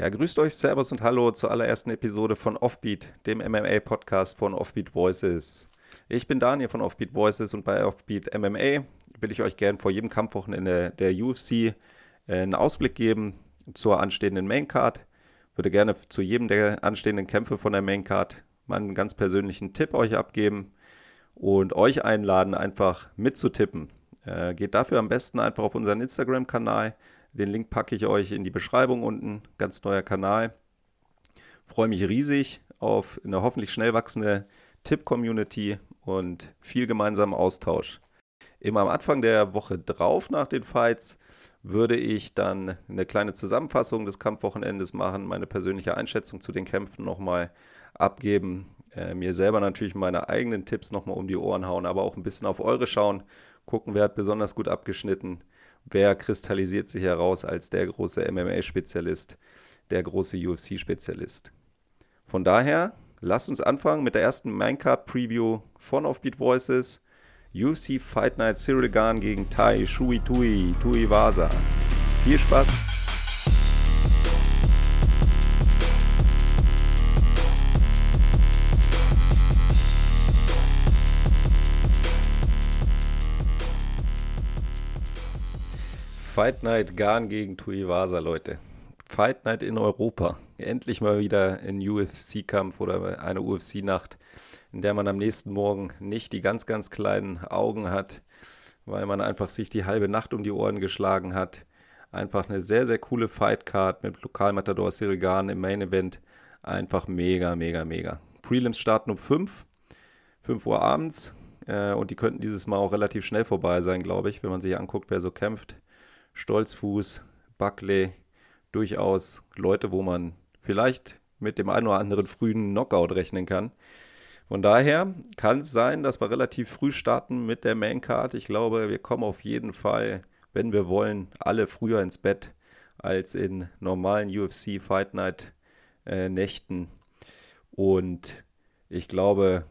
Ja, grüßt euch, Servus und Hallo zur allerersten Episode von Offbeat, dem MMA-Podcast von Offbeat Voices. Ich bin Daniel von Offbeat Voices und bei Offbeat MMA will ich euch gern vor jedem Kampfwochenende der UFC äh, einen Ausblick geben zur anstehenden Maincard. Würde gerne zu jedem der anstehenden Kämpfe von der Maincard meinen ganz persönlichen Tipp euch abgeben und euch einladen, einfach mitzutippen. Äh, geht dafür am besten einfach auf unseren Instagram-Kanal. Den Link packe ich euch in die Beschreibung unten. Ganz neuer Kanal. Freue mich riesig auf eine hoffentlich schnell wachsende Tipp-Community und viel gemeinsamen Austausch. Immer am Anfang der Woche drauf nach den Fights würde ich dann eine kleine Zusammenfassung des Kampfwochenendes machen, meine persönliche Einschätzung zu den Kämpfen nochmal abgeben, äh, mir selber natürlich meine eigenen Tipps nochmal um die Ohren hauen, aber auch ein bisschen auf eure schauen, gucken, wer hat besonders gut abgeschnitten, wer kristallisiert sich heraus als der große MMA-Spezialist, der große UFC-Spezialist. Von daher, lasst uns anfangen mit der ersten Minecart-Preview von Offbeat Voices. UFC Fight Night Cyril Gahn gegen Tai Shui Tui, Tui Vasa. Viel Spaß! Fight Night Gahn gegen Tuivasa, Leute. Fight Night in Europa. Endlich mal wieder ein UFC-Kampf oder eine UFC-Nacht, in der man am nächsten Morgen nicht die ganz, ganz kleinen Augen hat, weil man einfach sich die halbe Nacht um die Ohren geschlagen hat. Einfach eine sehr, sehr coole Fight-Card mit Lokalmatador Cyril Gahn im Main-Event. Einfach mega, mega, mega. Prelims starten um 5, 5 Uhr abends. Äh, und die könnten dieses Mal auch relativ schnell vorbei sein, glaube ich, wenn man sich anguckt, wer so kämpft. Stolzfuß, Buckley, durchaus Leute, wo man vielleicht mit dem einen oder anderen frühen Knockout rechnen kann. Von daher kann es sein, dass wir relativ früh starten mit der Maincard. Ich glaube, wir kommen auf jeden Fall, wenn wir wollen, alle früher ins Bett als in normalen UFC Fight Night äh, Nächten. Und ich glaube,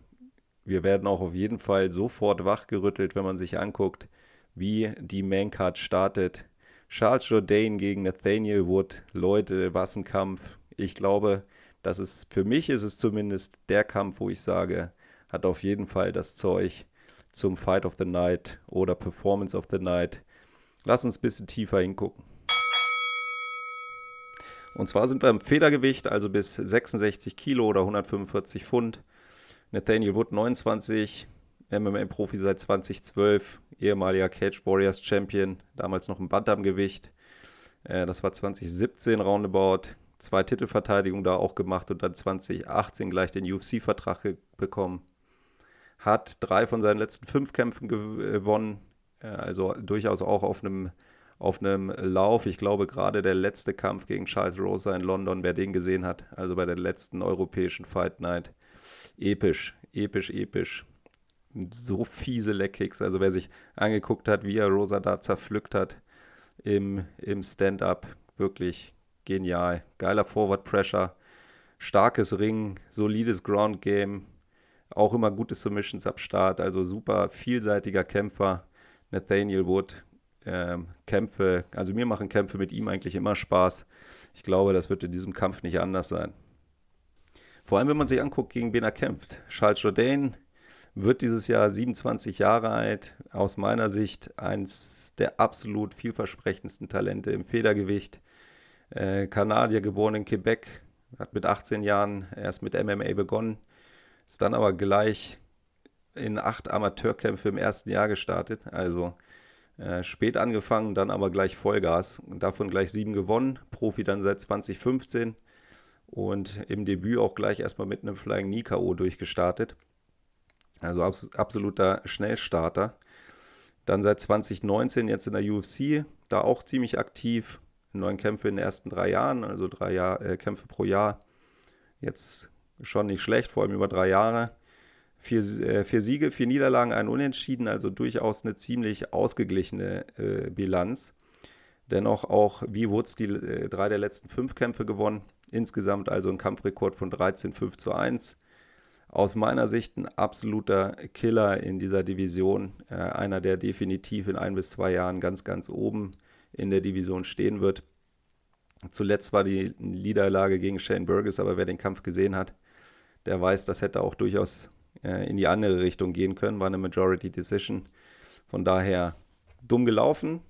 wir werden auch auf jeden Fall sofort wachgerüttelt, wenn man sich anguckt, wie die Maincard startet. Charles Jourdain gegen Nathaniel Wood. Leute, was ein Kampf. Ich glaube, das ist, für mich ist es zumindest der Kampf, wo ich sage, hat auf jeden Fall das Zeug zum Fight of the Night oder Performance of the Night. Lass uns ein bisschen tiefer hingucken. Und zwar sind wir im Federgewicht, also bis 66 Kilo oder 145 Pfund. Nathaniel Wood 29, MMA-Profi seit 2012, ehemaliger Cage Warriors Champion, damals noch im Bantamgewicht. Äh, das war 2017 roundabout. Zwei Titelverteidigungen da auch gemacht und dann 2018 gleich den UFC-Vertrag bekommen. Hat drei von seinen letzten fünf Kämpfen gewonnen, äh, also durchaus auch auf einem, auf einem Lauf. Ich glaube, gerade der letzte Kampf gegen Charles Rosa in London, wer den gesehen hat, also bei der letzten europäischen Fight Night, episch, episch, episch so fiese Leckkicks. Also wer sich angeguckt hat, wie er Rosa da zerpflückt hat im, im Stand-up, wirklich genial. Geiler Forward Pressure, starkes Ring, solides Ground Game, auch immer gute Submissions ab Start, also super vielseitiger Kämpfer. Nathaniel Wood, ähm, Kämpfe, also mir machen Kämpfe mit ihm eigentlich immer Spaß. Ich glaube, das wird in diesem Kampf nicht anders sein. Vor allem, wenn man sich anguckt, gegen wen er kämpft. Charles Jourdain, wird dieses Jahr 27 Jahre alt. Aus meiner Sicht eins der absolut vielversprechendsten Talente im Federgewicht. Äh, Kanadier geboren in Quebec, hat mit 18 Jahren erst mit MMA begonnen, ist dann aber gleich in acht Amateurkämpfe im ersten Jahr gestartet. Also äh, spät angefangen, dann aber gleich Vollgas. Davon gleich sieben gewonnen. Profi dann seit 2015 und im Debüt auch gleich erstmal mit einem Flying Knee K.O. durchgestartet. Also abs absoluter Schnellstarter. Dann seit 2019 jetzt in der UFC, da auch ziemlich aktiv. Neun Kämpfe in den ersten drei Jahren, also drei Jahr, äh, Kämpfe pro Jahr. Jetzt schon nicht schlecht, vor allem über drei Jahre. Vier, äh, vier Siege, vier Niederlagen, ein Unentschieden, also durchaus eine ziemlich ausgeglichene äh, Bilanz. Dennoch auch wie Woods die äh, drei der letzten fünf Kämpfe gewonnen. Insgesamt also ein Kampfrekord von 13, 5 zu 1 aus meiner Sicht ein absoluter Killer in dieser Division. Äh, einer, der definitiv in ein bis zwei Jahren ganz, ganz oben in der Division stehen wird. Zuletzt war die Niederlage gegen Shane Burgess, aber wer den Kampf gesehen hat, der weiß, das hätte auch durchaus äh, in die andere Richtung gehen können. War eine Majority Decision. Von daher dumm gelaufen.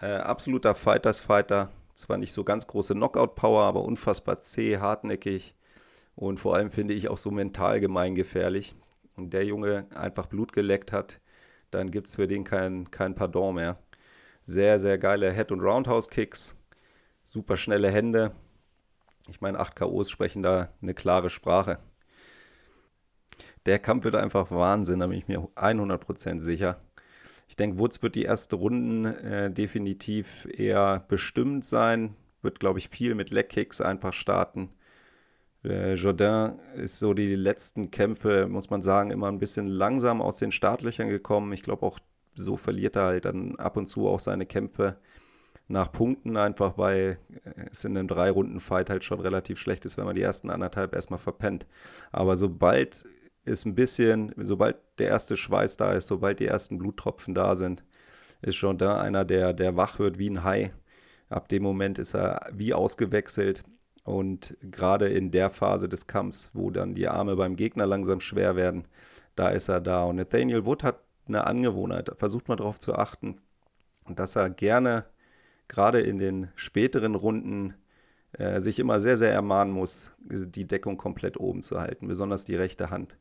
Äh, absoluter Fighters-Fighter. Zwar nicht so ganz große Knockout-Power, aber unfassbar zäh, hartnäckig und vor allem finde ich auch so mental gemeingefährlich. Und der Junge einfach Blut geleckt hat, dann gibt es für den kein, kein Pardon mehr. Sehr, sehr geile Head- und Roundhouse-Kicks, super schnelle Hände. Ich meine, 8 KOs sprechen da eine klare Sprache. Der Kampf wird einfach Wahnsinn, da bin ich mir 100% sicher. Ich denke, Woods wird die erste Runden äh, definitiv eher bestimmt sein. Wird, glaube ich, viel mit Leg-Kicks einfach starten. Äh, ist so die letzten Kämpfe, muss man sagen, immer ein bisschen langsam aus den Startlöchern gekommen. Ich glaube auch, so verliert er halt dann ab und zu auch seine Kämpfe nach Punkten, einfach weil es in einem Drei-Runden-Fight halt schon relativ schlecht ist, wenn man die ersten anderthalb erstmal verpennt. Aber sobald ist ein bisschen, sobald der erste Schweiß da ist, sobald die ersten Bluttropfen da sind, ist schon einer, der, der wach wird wie ein Hai. Ab dem Moment ist er wie ausgewechselt. Und gerade in der Phase des Kampfs, wo dann die Arme beim Gegner langsam schwer werden, da ist er da. Und Nathaniel Wood hat eine Angewohnheit, versucht mal darauf zu achten, dass er gerne gerade in den späteren Runden äh, sich immer sehr, sehr ermahnen muss, die Deckung komplett oben zu halten, besonders die rechte Hand.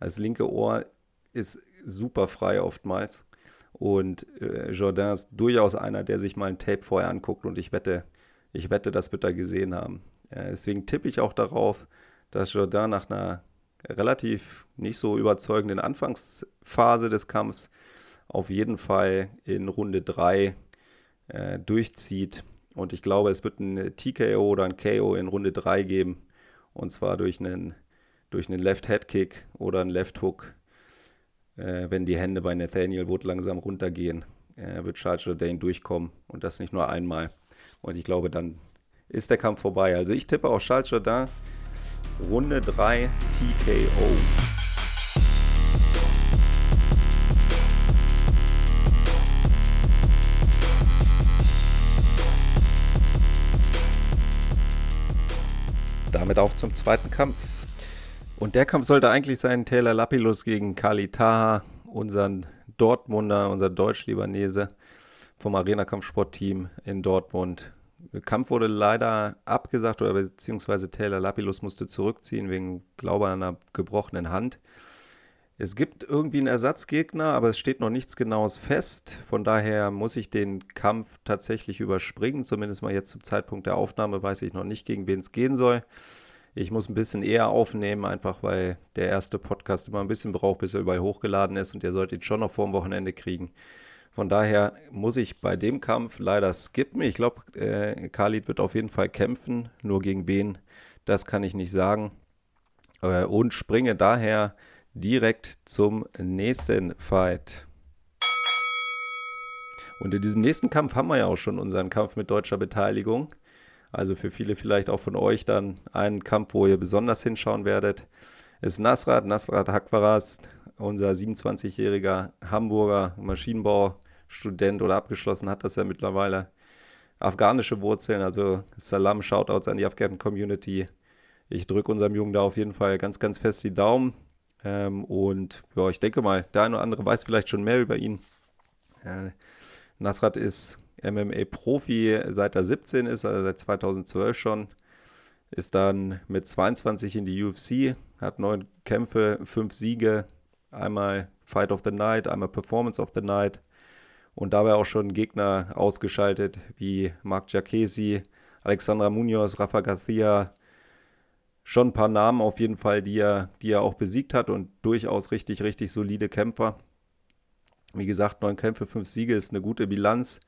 Das linke Ohr ist super frei oftmals. Und äh, Jourdain ist durchaus einer, der sich mal ein Tape vorher anguckt und ich wette, ich wette, das wird er gesehen haben. Äh, deswegen tippe ich auch darauf, dass Jourdain nach einer relativ nicht so überzeugenden Anfangsphase des Kampfs auf jeden Fall in Runde 3 äh, durchzieht und ich glaube, es wird ein TKO oder ein KO in Runde 3 geben. Und zwar durch einen, durch einen Left-Head-Kick oder einen Left-Hook. Äh, wenn die Hände bei Nathaniel Wood langsam runtergehen, äh, wird Charles Jourdain durchkommen. Und das nicht nur einmal. Und ich glaube, dann ist der Kampf vorbei. Also ich tippe auf Charles Jourdain. Runde 3 TKO. damit auch zum zweiten Kampf. Und der Kampf sollte eigentlich sein Taylor Lapilus gegen Kali Taha, unseren Dortmunder, unser Deutsch-Libanese vom Arena-Kampfsportteam in Dortmund. Der Kampf wurde leider abgesagt oder beziehungsweise Taylor Lapilus musste zurückziehen wegen, glaube ich, einer gebrochenen Hand. Es gibt irgendwie einen Ersatzgegner, aber es steht noch nichts Genaues fest. Von daher muss ich den Kampf tatsächlich überspringen. Zumindest mal jetzt zum Zeitpunkt der Aufnahme weiß ich noch nicht, gegen wen es gehen soll. Ich muss ein bisschen eher aufnehmen, einfach weil der erste Podcast immer ein bisschen braucht, bis er überall hochgeladen ist und ihr solltet ihn schon noch vor dem Wochenende kriegen. Von daher muss ich bei dem Kampf leider skippen. Ich glaube, äh, Khalid wird auf jeden Fall kämpfen. Nur gegen wen, das kann ich nicht sagen. Äh, und springe daher direkt zum nächsten Fight. Und in diesem nächsten Kampf haben wir ja auch schon unseren Kampf mit deutscher Beteiligung. Also für viele vielleicht auch von euch dann einen Kampf, wo ihr besonders hinschauen werdet. Es ist Nasrat, Nasrat Hakwaras, unser 27-jähriger Hamburger Maschinenbaustudent oder abgeschlossen hat das ja mittlerweile. Afghanische Wurzeln, also Salam, Shoutouts an die Afghanen Community. Ich drücke unserem Jungen da auf jeden Fall ganz, ganz fest die Daumen. Ähm, und ja, ich denke mal, der eine oder andere weiß vielleicht schon mehr über ihn. Äh, Nasrat ist MMA-Profi seit er 17 ist, also seit 2012 schon. Ist dann mit 22 in die UFC, hat neun Kämpfe, fünf Siege, einmal Fight of the Night, einmal Performance of the Night und dabei auch schon Gegner ausgeschaltet wie Mark Giacchesi, Alexandra Munoz, Rafa Garcia, schon ein paar Namen auf jeden Fall, die er, die er auch besiegt hat und durchaus richtig, richtig solide Kämpfer. Wie gesagt, neun Kämpfe, fünf Siege ist eine gute Bilanz.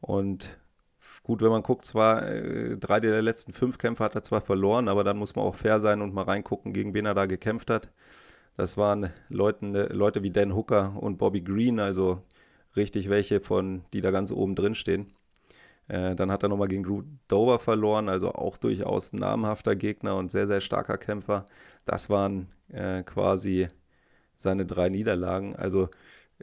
Und gut, wenn man guckt, zwar äh, drei der letzten fünf Kämpfe hat er zwar verloren, aber dann muss man auch fair sein und mal reingucken, gegen wen er da gekämpft hat. Das waren Leuten, Leute wie Dan Hooker und Bobby Green, also richtig welche von, die da ganz oben drin stehen. Äh, dann hat er nochmal gegen Drew Dover verloren, also auch durchaus namhafter Gegner und sehr, sehr starker Kämpfer. Das waren äh, quasi seine drei Niederlagen. Also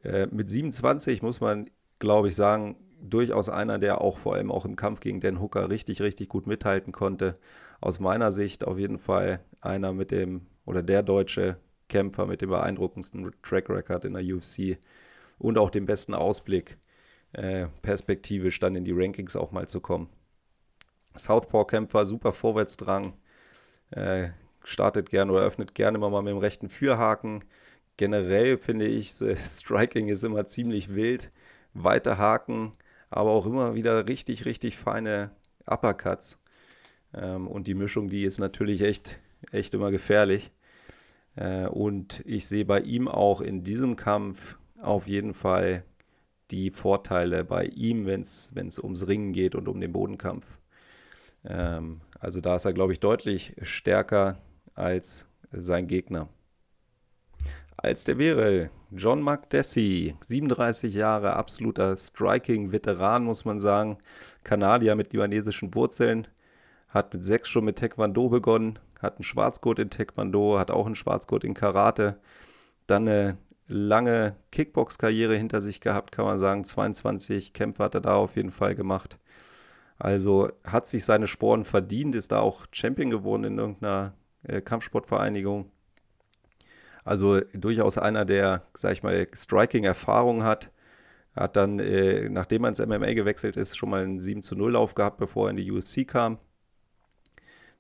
äh, mit 27 muss man, glaube ich, sagen, durchaus einer, der auch vor allem auch im Kampf gegen Dan Hooker richtig, richtig gut mithalten konnte. Aus meiner Sicht auf jeden Fall einer mit dem oder der deutsche Kämpfer mit dem beeindruckendsten Track Record in der UFC und auch dem besten Ausblick, äh, perspektivisch dann in die Rankings auch mal zu kommen. Southpaw-Kämpfer, super Vorwärtsdrang, äh, startet gerne oder öffnet gerne immer mal mit dem rechten Fürhaken. Generell finde ich, Striking ist immer ziemlich wild. Weite Haken, aber auch immer wieder richtig, richtig feine Uppercuts. Ähm, und die Mischung, die ist natürlich echt, echt immer gefährlich. Äh, und ich sehe bei ihm auch in diesem Kampf auf jeden Fall die Vorteile bei ihm, wenn es ums Ringen geht und um den Bodenkampf. Ähm, also da ist er, glaube ich, deutlich stärker als sein Gegner. Als der wäre John McDessie, 37 Jahre, absoluter Striking-Veteran, muss man sagen. Kanadier mit libanesischen Wurzeln, hat mit sechs schon mit Taekwondo begonnen, hat einen Schwarzgurt in Taekwondo, hat auch einen Schwarzgurt in Karate, dann eine lange Kickbox-Karriere hinter sich gehabt, kann man sagen. 22 Kämpfe hat er da auf jeden Fall gemacht. Also hat sich seine Sporen verdient, ist da auch Champion geworden in irgendeiner äh, Kampfsportvereinigung. Also durchaus einer, der, sag ich mal, Striking-Erfahrung hat. Hat dann, äh, nachdem er ins MMA gewechselt ist, schon mal einen 7 zu 0 Lauf gehabt, bevor er in die UFC kam.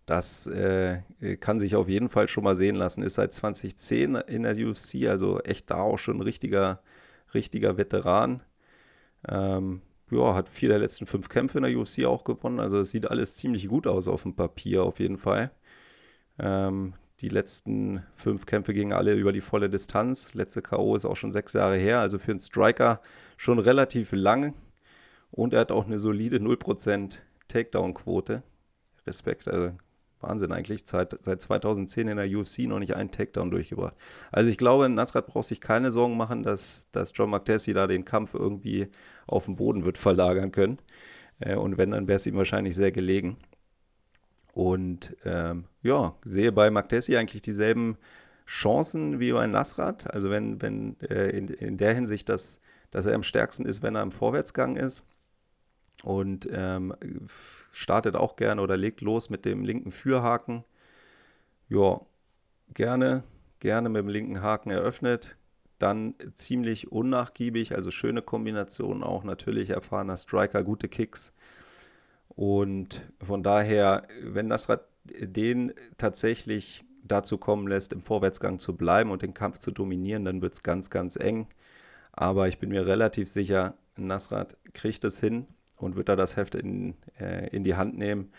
Das äh, kann sich auf jeden Fall schon mal sehen lassen. Ist seit 2010 in der UFC, also echt da auch schon ein richtiger, richtiger Veteran. Ähm, ja, hat vier der letzten fünf Kämpfe in der UFC auch gewonnen. Also es sieht alles ziemlich gut aus auf dem Papier auf jeden Fall. Ähm, die letzten fünf Kämpfe gingen alle über die volle Distanz. Letzte K.O. ist auch schon sechs Jahre her. Also für einen Striker schon relativ lang. Und er hat auch eine solide 0% Takedown-Quote. Respekt. Also Wahnsinn eigentlich, seit, seit 2010 in der UFC noch nicht einen Takedown durchgebracht. Also ich glaube, Nasrat braucht sich keine Sorgen machen, dass, dass John McTessie da den Kampf irgendwie auf den Boden wird verlagern können. Äh, und wenn, dann wäre es ihm wahrscheinlich sehr gelegen. Und ähm, ja, sehe bei McTessie eigentlich dieselben Chancen wie bei Nasrat. Also wenn, wenn äh, in, in der Hinsicht, dass, dass er am stärksten ist, wenn er im Vorwärtsgang ist und ähm, startet auch gerne oder legt los mit dem linken Führhaken. Ja, gerne, gerne mit dem linken Haken eröffnet. Dann ziemlich unnachgiebig, also schöne Kombination auch natürlich erfahrener Striker, gute Kicks. Und von daher, wenn das Rad den tatsächlich dazu kommen lässt, im Vorwärtsgang zu bleiben und den Kampf zu dominieren, dann wird es ganz, ganz eng. Aber ich bin mir relativ sicher, Nasrat kriegt es hin und wird da das Heft in, äh, in die Hand nehmen.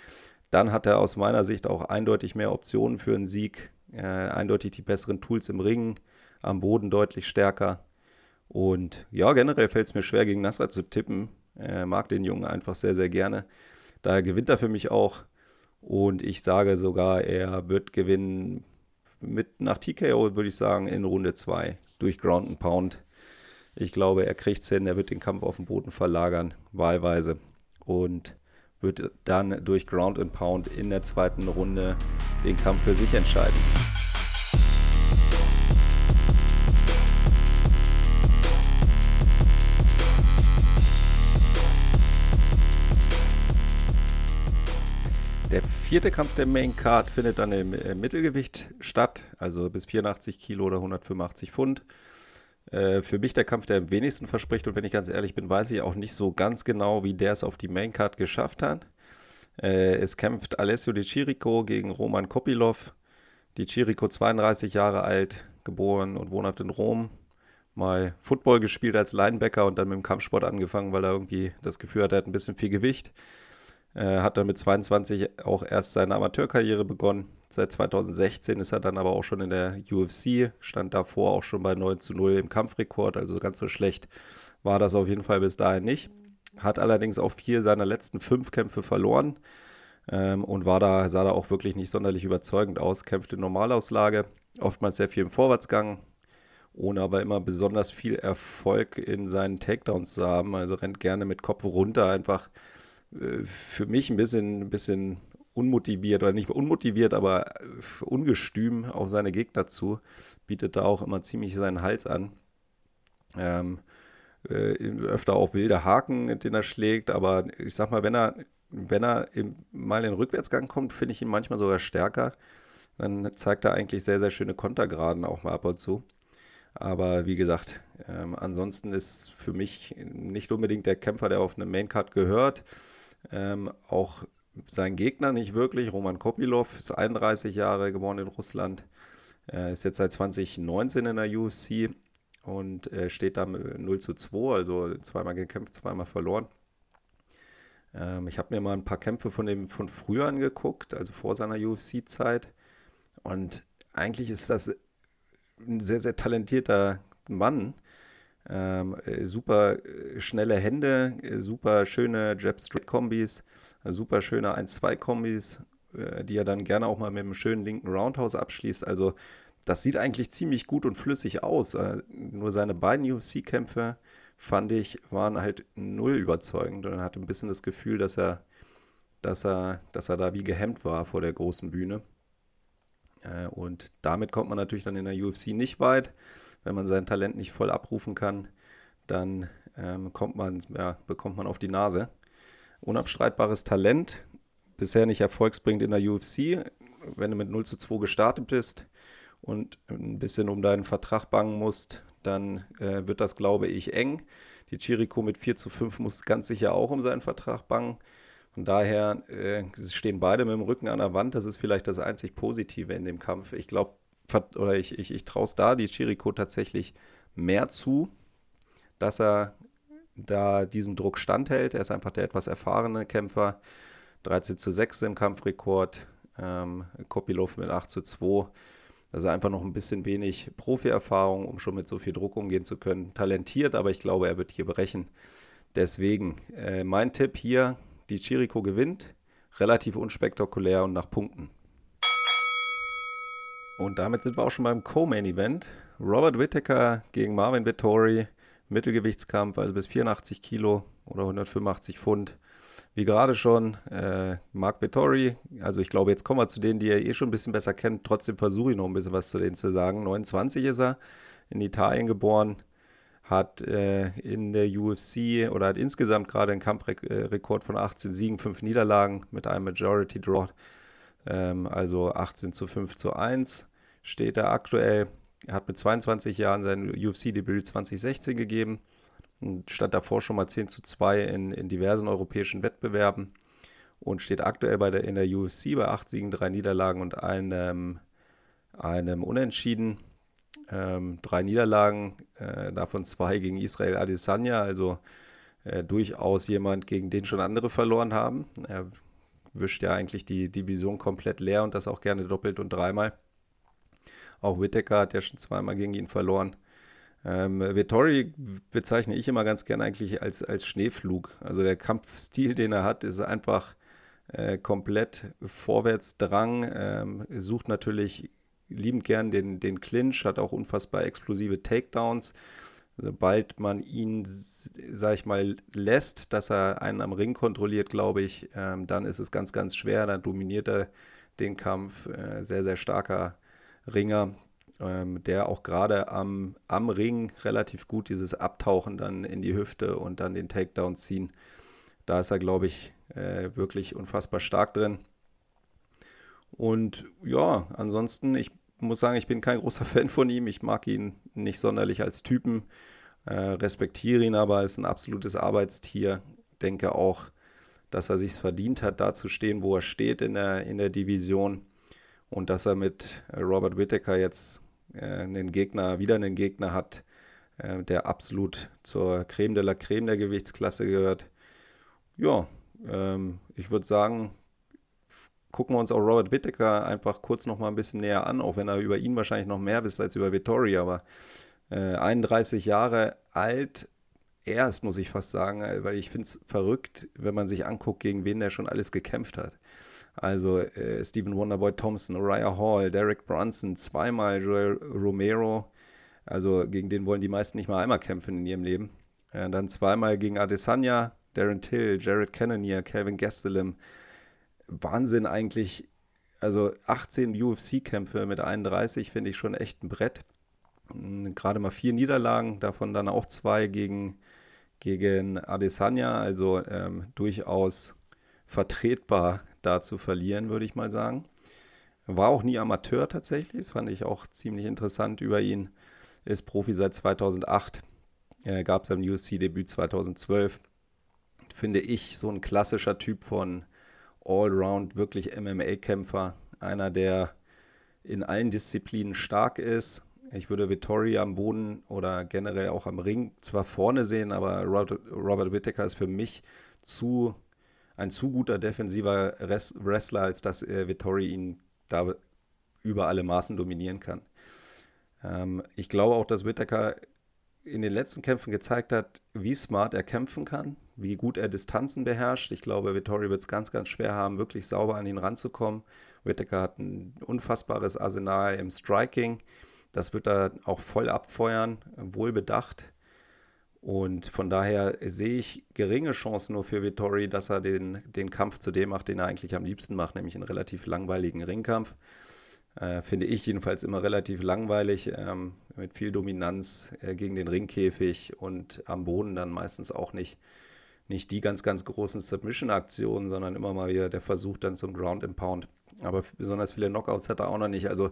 Dann hat er aus meiner Sicht auch eindeutig mehr Optionen für einen Sieg, äh, eindeutig die besseren Tools im Ring, am Boden deutlich stärker. Und ja, generell fällt es mir schwer, gegen Nasrat zu tippen. Er mag den Jungen einfach sehr, sehr gerne. Daher gewinnt er für mich auch. Und ich sage sogar, er wird gewinnen mit nach TKO, würde ich sagen, in Runde 2 durch Ground and Pound. Ich glaube, er kriegt es hin, er wird den Kampf auf den Boden verlagern, wahlweise. Und wird dann durch Ground and Pound in der zweiten Runde den Kampf für sich entscheiden. Der vierte Kampf der Main Card findet dann im Mittelgewicht statt, also bis 84 Kilo oder 185 Pfund. Äh, für mich der Kampf, der am wenigsten verspricht. Und wenn ich ganz ehrlich bin, weiß ich auch nicht so ganz genau, wie der es auf die Maincard geschafft hat. Äh, es kämpft Alessio Di Chirico gegen Roman Kopilov. Di Chirico 32 Jahre alt, geboren und wohnhaft in Rom. Mal Football gespielt als Linebacker und dann mit dem Kampfsport angefangen, weil er irgendwie das Gefühl hat, er hat ein bisschen viel Gewicht. Äh, hat dann mit 22 auch erst seine Amateurkarriere begonnen. Seit 2016 ist er dann aber auch schon in der UFC, stand davor auch schon bei 9 zu 0 im Kampfrekord, also ganz so schlecht war das auf jeden Fall bis dahin nicht. Hat allerdings auch vier seiner letzten fünf Kämpfe verloren ähm, und war da, sah da auch wirklich nicht sonderlich überzeugend aus. Kämpfte in Normalauslage, oftmals sehr viel im Vorwärtsgang, ohne aber immer besonders viel Erfolg in seinen Takedowns zu haben. Also rennt gerne mit Kopf runter, einfach für mich ein bisschen, ein bisschen unmotiviert oder nicht unmotiviert, aber ungestüm auf seine Gegner zu, bietet da auch immer ziemlich seinen Hals an. Ähm, äh, öfter auch wilde Haken, den er schlägt, aber ich sag mal, wenn er, wenn er im, mal in den Rückwärtsgang kommt, finde ich ihn manchmal sogar stärker. Dann zeigt er eigentlich sehr, sehr schöne Kontergraden auch mal ab und zu. Aber wie gesagt, ähm, ansonsten ist für mich nicht unbedingt der Kämpfer, der auf eine Maincard gehört. Ähm, auch sein Gegner nicht wirklich. Roman Kopilov ist 31 Jahre geboren in Russland. Er ist jetzt seit 2019 in der UFC und äh, steht da 0 zu 2, also zweimal gekämpft, zweimal verloren. Ähm, ich habe mir mal ein paar Kämpfe von dem von früher angeguckt, also vor seiner UFC-Zeit. Und eigentlich ist das ein sehr, sehr talentierter Mann. Ähm, äh, super äh, schnelle Hände, äh, super schöne Jab-Straight-Kombis, super schöne 1-2-Kombis, äh, die er dann gerne auch mal mit einem schönen linken Roundhouse abschließt. Also das sieht eigentlich ziemlich gut und flüssig aus. Äh, nur seine beiden UFC-Kämpfe fand ich, waren halt null überzeugend und er hatte ein bisschen das Gefühl, dass er, dass er, dass er da wie gehemmt war vor der großen Bühne. Äh, und damit kommt man natürlich dann in der UFC nicht weit. Wenn man sein Talent nicht voll abrufen kann, dann ähm, kommt man, ja, bekommt man auf die Nase. Unabstreitbares Talent, bisher nicht erfolgsbringend in der UFC. Wenn du mit 0 zu 2 gestartet bist und ein bisschen um deinen Vertrag bangen musst, dann äh, wird das, glaube ich, eng. Die Chirico mit 4 zu 5 muss ganz sicher auch um seinen Vertrag bangen. Von daher äh, stehen beide mit dem Rücken an der Wand. Das ist vielleicht das einzig Positive in dem Kampf. Ich glaube, oder ich, ich, ich traue es da die Chirico tatsächlich mehr zu, dass er da diesem Druck standhält. Er ist einfach der etwas erfahrene Kämpfer. 13 zu 6 im Kampfrekord. Ähm, Kopilov mit 8 zu 2. Also einfach noch ein bisschen wenig Profi-Erfahrung, um schon mit so viel Druck umgehen zu können. Talentiert, aber ich glaube, er wird hier brechen. Deswegen äh, mein Tipp hier, die Chirico gewinnt, relativ unspektakulär und nach Punkten. Und damit sind wir auch schon beim Co-Main-Event. Robert Whittaker gegen Marvin Vittori. Mittelgewichtskampf, also bis 84 Kilo oder 185 Pfund. Wie gerade schon, äh, Mark Vittori, also ich glaube, jetzt kommen wir zu denen, die ihr eh schon ein bisschen besser kennt. Trotzdem versuche ich noch ein bisschen was zu denen zu sagen. 29 ist er, in Italien geboren, hat äh, in der UFC oder hat insgesamt gerade einen Kampfrekord von 18 Siegen, 5 Niederlagen mit einem Majority Draw. Ähm, also 18 zu 5 zu 1 steht er aktuell. Er hat mit 22 Jahren sein UFC-Debüt 2016 gegeben und stand davor schon mal 10 zu 2 in, in diversen europäischen Wettbewerben und steht aktuell bei der, in der UFC bei 8 Siegen, 3 Niederlagen und einem, einem Unentschieden ähm, drei Niederlagen, äh, davon zwei gegen Israel Adesanya, also äh, durchaus jemand, gegen den schon andere verloren haben. Er wischt ja eigentlich die Division komplett leer und das auch gerne doppelt und dreimal. Auch Whittaker hat ja schon zweimal gegen ihn verloren. Ähm, Vittori bezeichne ich immer ganz gerne eigentlich als, als Schneeflug. Also der Kampfstil, den er hat, ist einfach äh, komplett Vorwärtsdrang, ähm, sucht natürlich liebend gern den, den Clinch, hat auch unfassbar explosive Takedowns. Sobald man ihn, sag ich mal, lässt, dass er einen am Ring kontrolliert, glaube ich, ähm, dann ist es ganz, ganz schwer. Dann dominiert er den Kampf. Äh, sehr, sehr starker Ringer, ähm, der auch gerade am, am Ring relativ gut dieses Abtauchen dann in die Hüfte und dann den Takedown ziehen. Da ist er, glaube ich, äh, wirklich unfassbar stark drin. Und ja, ansonsten, ich muss sagen, ich bin kein großer Fan von ihm. Ich mag ihn nicht sonderlich als Typen, äh, respektiere ihn aber, ist ein absolutes Arbeitstier. Denke auch, dass er sich verdient hat, da zu stehen, wo er steht in der, in der Division. Und dass er mit Robert Whittaker jetzt äh, einen Gegner, wieder einen Gegner hat, äh, der absolut zur Creme de la Creme der Gewichtsklasse gehört. Ja, ähm, ich würde sagen, gucken wir uns auch Robert Whittaker einfach kurz noch mal ein bisschen näher an, auch wenn er über ihn wahrscheinlich noch mehr wisst als über Vittori, aber äh, 31 Jahre alt, erst muss ich fast sagen, äh, weil ich finde es verrückt, wenn man sich anguckt, gegen wen der schon alles gekämpft hat. Also äh, Stephen Wonderboy Thompson, Uriah Hall, Derek Brunson, zweimal Joel Romero, also gegen den wollen die meisten nicht mal einmal kämpfen in ihrem Leben. Äh, dann zweimal gegen Adesanya, Darren Till, Jared Cannonier, Calvin Gastelum, Wahnsinn eigentlich. Also 18 UFC-Kämpfe mit 31 finde ich schon echt ein Brett. Gerade mal vier Niederlagen, davon dann auch zwei gegen, gegen Adesanya, also ähm, durchaus vertretbar da zu verlieren, würde ich mal sagen. War auch nie Amateur tatsächlich, das fand ich auch ziemlich interessant über ihn. Ist Profi seit 2008, äh, gab sein UFC-Debüt 2012. Finde ich so ein klassischer Typ von Allround, wirklich MMA-Kämpfer. Einer, der in allen Disziplinen stark ist. Ich würde Vittori am Boden oder generell auch am Ring zwar vorne sehen, aber Robert, Whittaker ist für mich zu ein zu guter defensiver Wrestler, als dass äh, Vittori ihn da über alle Maßen dominieren kann. Ähm, ich glaube auch, dass Whittaker in den letzten Kämpfen gezeigt hat, wie smart er kämpfen kann, wie gut er Distanzen beherrscht. Ich glaube, Vittori wird es ganz, ganz schwer haben, wirklich sauber an ihn ranzukommen. Whittaker hat ein unfassbares Arsenal im Striking. Das wird er auch voll abfeuern, wohl bedacht. Und von daher sehe ich geringe Chancen nur für Vittori, dass er den, den Kampf zu dem macht, den er eigentlich am liebsten macht, nämlich einen relativ langweiligen Ringkampf. Äh, finde ich jedenfalls immer relativ langweilig, ähm, mit viel Dominanz äh, gegen den Ringkäfig und am Boden dann meistens auch nicht, nicht die ganz, ganz großen Submission-Aktionen, sondern immer mal wieder der Versuch dann zum Ground and Pound. Aber besonders viele Knockouts hat er auch noch nicht. Also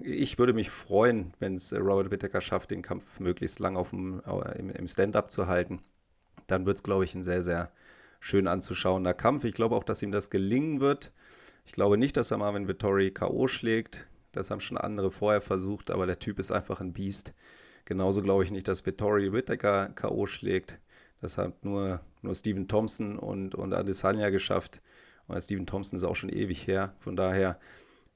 ich würde mich freuen, wenn es Robert Whittaker schafft, den Kampf möglichst lang auf dem, im, im Stand-up zu halten. Dann wird es, glaube ich, ein sehr, sehr schön anzuschauender Kampf. Ich glaube auch, dass ihm das gelingen wird. Ich glaube nicht, dass er Marvin Vittori K.O. schlägt. Das haben schon andere vorher versucht, aber der Typ ist einfach ein Biest. Genauso glaube ich nicht, dass Vittori Whittaker K.O. schlägt. Das hat nur, nur Steven Thompson und, und Adesanya geschafft. Und Steven Thompson ist auch schon ewig her. Von daher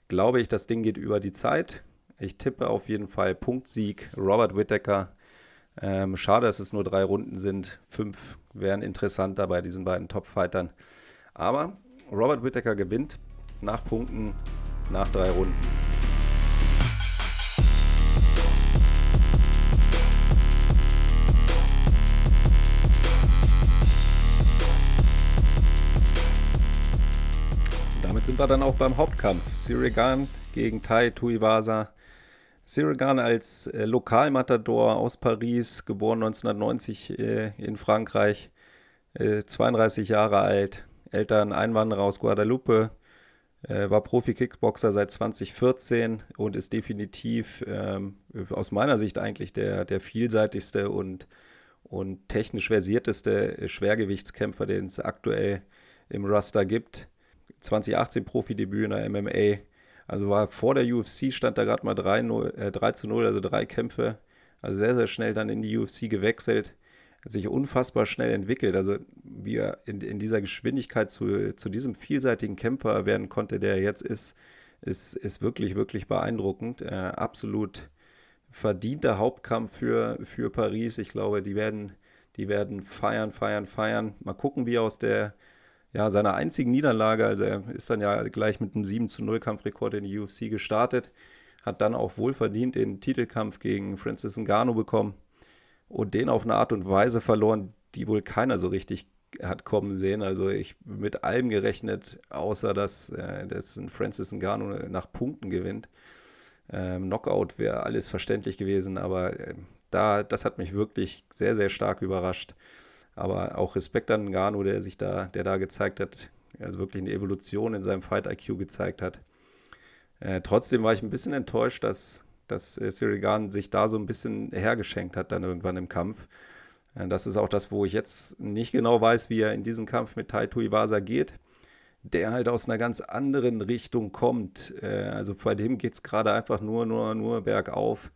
glaube ich, das Ding geht über die Zeit. Ich tippe auf jeden Fall Punktsieg Robert Whittaker. Ähm, schade, dass es nur drei Runden sind. Fünf wären interessanter bei diesen beiden Top-Fightern. Aber Robert Whittaker gewinnt nach Punkten nach drei Runden. sind wir dann auch beim Hauptkampf. Sirigan gegen Tai Tuivasa. Sirigan als äh, Lokalmatador aus Paris, geboren 1990 äh, in Frankreich, äh, 32 Jahre alt, Eltern Einwanderer aus Guadalupe, war Profi-Kickboxer seit 2014 und ist definitiv ähm, aus meiner Sicht eigentlich der, der vielseitigste und, und technisch versierteste Schwergewichtskämpfer, den es aktuell im Raster gibt. 2018 Profidebüt in der MMA. Also war vor der UFC, stand da gerade mal 3, 0, äh, 3 zu 0, also drei Kämpfe. Also sehr, sehr schnell dann in die UFC gewechselt. Sich unfassbar schnell entwickelt. Also wie er in, in dieser Geschwindigkeit zu, zu diesem vielseitigen Kämpfer werden konnte, der er jetzt ist, ist, ist wirklich, wirklich beeindruckend. Äh, absolut verdienter Hauptkampf für, für Paris. Ich glaube, die werden, die werden feiern, feiern, feiern. Mal gucken, wie aus der ja, seiner einzigen Niederlage, also er ist dann ja gleich mit einem 7 zu 0 Kampfrekord in die UFC gestartet, hat dann auch wohlverdient den Titelkampf gegen Francis Ngannou bekommen und den auf eine Art und Weise verloren, die wohl keiner so richtig hat kommen sehen. Also ich mit allem gerechnet, außer dass, äh, dass ein Francis Ngannou nach Punkten gewinnt. Ähm, Knockout wäre alles verständlich gewesen, aber äh, da, das hat mich wirklich sehr, sehr stark überrascht. Aber auch Respekt an Ngannou, der sich da, der da gezeigt hat, also wirklich eine Evolution in seinem Fight-IQ gezeigt hat. Äh, trotzdem war ich ein bisschen enttäuscht, dass, dass äh, Sirigan sich da so ein bisschen hergeschenkt hat dann irgendwann im Kampf. Äh, das ist auch das, wo ich jetzt nicht genau weiß, wie er in diesen Kampf mit Tai Tuivasa geht, der halt aus einer ganz anderen Richtung kommt. Äh, also bei dem geht es gerade einfach nur, nur, nur bergauf.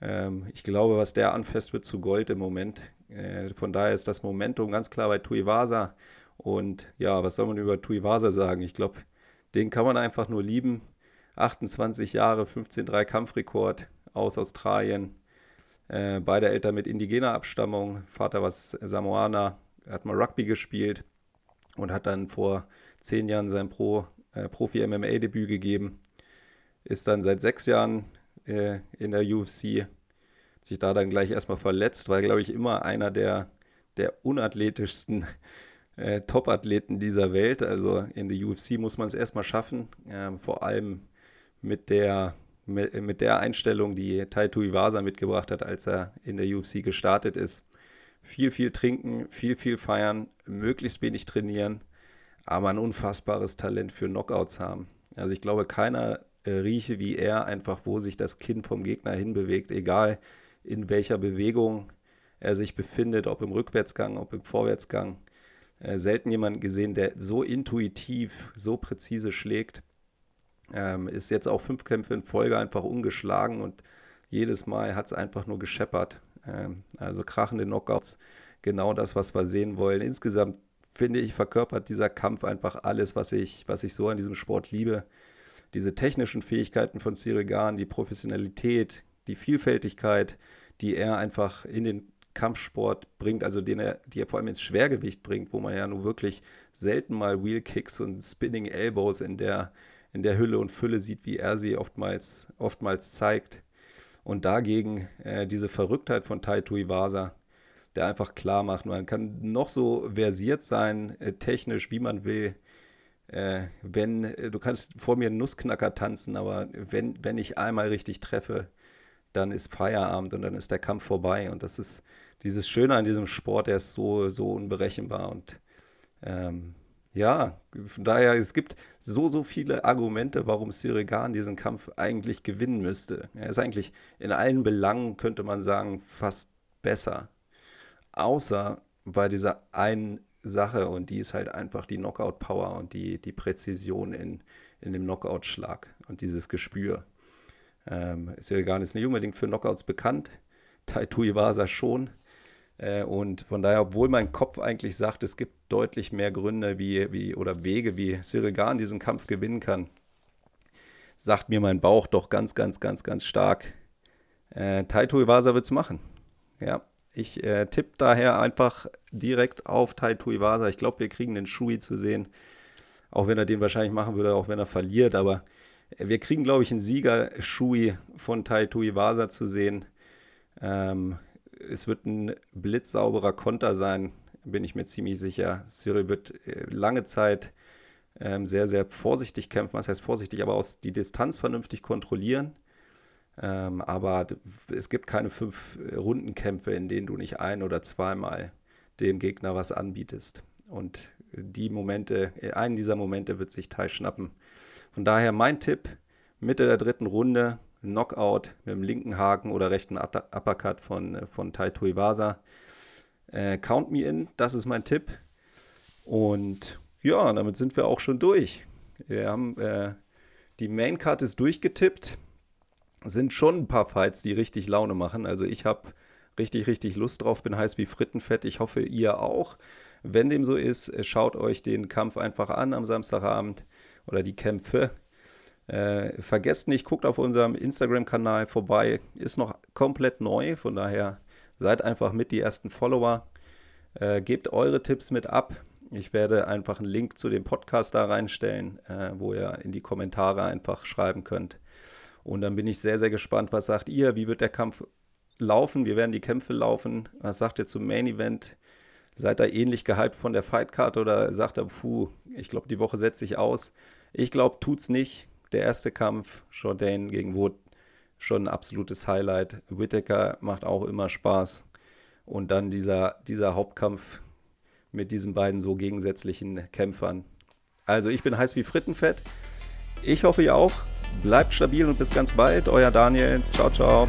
Ähm, ich glaube, was der anfasst, wird zu Gold im Moment. Äh, von daher ist das Momentum ganz klar bei Tuivasa. Und ja, was soll man über Tuivasa sagen? Ich glaube, den kann man einfach nur lieben. 28 Jahre, 15-3 Kampfrekord aus Australien. Äh, beide Eltern mit indigener Abstammung. Vater war Samoaner, hat mal Rugby gespielt und hat dann vor zehn Jahren sein Pro, äh, Profi-MMA-Debüt gegeben. Ist dann seit sechs Jahren äh, in der UFC. Sich da dann gleich erstmal verletzt, weil, glaube ich, immer einer der, der unathletischsten äh, Top-Athleten dieser Welt. Also in der UFC muss man es erstmal schaffen, äh, vor allem mit der, mit, mit der Einstellung, die Tai Tuivasa mitgebracht hat, als er in der UFC gestartet ist. viel, viel trinken, viel, viel feiern, möglichst wenig trainieren, aber ein unfassbares Talent für Knockouts haben. Also ich glaube, keiner äh, rieche wie er einfach, wo sich das Kinn vom Gegner hinbewegt, egal in welcher Bewegung er sich befindet, ob im Rückwärtsgang, ob im Vorwärtsgang. Äh, selten jemanden gesehen, der so intuitiv, so präzise schlägt. Ähm, ist jetzt auch fünf Kämpfe in Folge einfach ungeschlagen und jedes Mal hat es einfach nur gescheppert. Ähm, also krachende Knockouts, genau das, was wir sehen wollen. Insgesamt finde ich, verkörpert dieser Kampf einfach alles, was ich, was ich so an diesem Sport liebe. Diese technischen Fähigkeiten von Cyril Gahn, die Professionalität, die Vielfältigkeit, die er einfach in den Kampfsport bringt, also den er, die er vor allem ins Schwergewicht bringt, wo man ja nur wirklich selten mal Wheel Kicks und Spinning Elbows in der, in der Hülle und Fülle sieht, wie er sie oftmals, oftmals zeigt. Und dagegen äh, diese Verrücktheit von Taito Iwasa, der einfach klar macht, man kann noch so versiert sein, äh, technisch, wie man will. Äh, wenn, äh, du kannst vor mir einen Nussknacker tanzen, aber wenn, wenn ich einmal richtig treffe, dann ist Feierabend und dann ist der Kampf vorbei. Und das ist dieses Schöne an diesem Sport, der ist so, so unberechenbar. Und ähm, ja, von daher, es gibt so, so viele Argumente, warum Cyril Gahn diesen Kampf eigentlich gewinnen müsste. Er ist eigentlich in allen Belangen, könnte man sagen, fast besser. Außer bei dieser einen Sache und die ist halt einfach die Knockout-Power und die, die Präzision in, in dem Knockout-Schlag und dieses Gespür. Ähm, Cyril Gahn ist nicht unbedingt für Knockouts bekannt, Taito Iwasa schon. Äh, und von daher, obwohl mein Kopf eigentlich sagt, es gibt deutlich mehr Gründe wie, wie, oder Wege, wie Cyril Gahn diesen Kampf gewinnen kann, sagt mir mein Bauch doch ganz, ganz, ganz, ganz stark, äh, Taito Iwasa wird es machen. Ja, ich äh, tippe daher einfach direkt auf Taito Iwasa. Ich glaube, wir kriegen den Shui zu sehen, auch wenn er den wahrscheinlich machen würde, auch wenn er verliert, aber wir kriegen, glaube ich, einen Sieger Shui von Taito Iwasa zu sehen. Ähm, es wird ein blitzsauberer Konter sein, bin ich mir ziemlich sicher. Cyril wird äh, lange Zeit ähm, sehr, sehr vorsichtig kämpfen. Was heißt vorsichtig? Aber aus die Distanz vernünftig kontrollieren. Ähm, aber es gibt keine fünf äh, Rundenkämpfe, in denen du nicht ein- oder zweimal dem Gegner was anbietest. Und die Momente, äh, einen dieser Momente wird sich Tai schnappen. Von daher mein Tipp, Mitte der dritten Runde, Knockout mit dem linken Haken oder rechten Uppercut von, äh, von Tai Tuivasa. Äh, count me in, das ist mein Tipp. Und ja, damit sind wir auch schon durch. Wir haben äh, die Main Card ist durchgetippt. Sind schon ein paar Fights, die richtig Laune machen. Also ich habe richtig, richtig Lust drauf, bin heiß wie Frittenfett. Ich hoffe, ihr auch. Wenn dem so ist, äh, schaut euch den Kampf einfach an am Samstagabend oder die Kämpfe. Äh, vergesst nicht, guckt auf unserem Instagram-Kanal vorbei. Ist noch komplett neu, von daher seid einfach mit die ersten Follower. Äh, gebt eure Tipps mit ab. Ich werde einfach einen Link zu dem Podcast da reinstellen, äh, wo ihr in die Kommentare einfach schreiben könnt. Und dann bin ich sehr, sehr gespannt, was sagt ihr? Wie wird der Kampf laufen? Wir werden die Kämpfe laufen. Was sagt ihr zum Main Event? Seid ihr ähnlich gehypt von der Fightcard oder sagt ihr, puh, ich glaube, die Woche setze ich aus? Ich glaube, tut's nicht der erste Kampf, Jordan gegen Wood, schon ein absolutes Highlight. Whittaker macht auch immer Spaß. Und dann dieser, dieser Hauptkampf mit diesen beiden so gegensätzlichen Kämpfern. Also ich bin heiß wie Frittenfett. Ich hoffe ihr auch. Bleibt stabil und bis ganz bald. Euer Daniel. Ciao, ciao.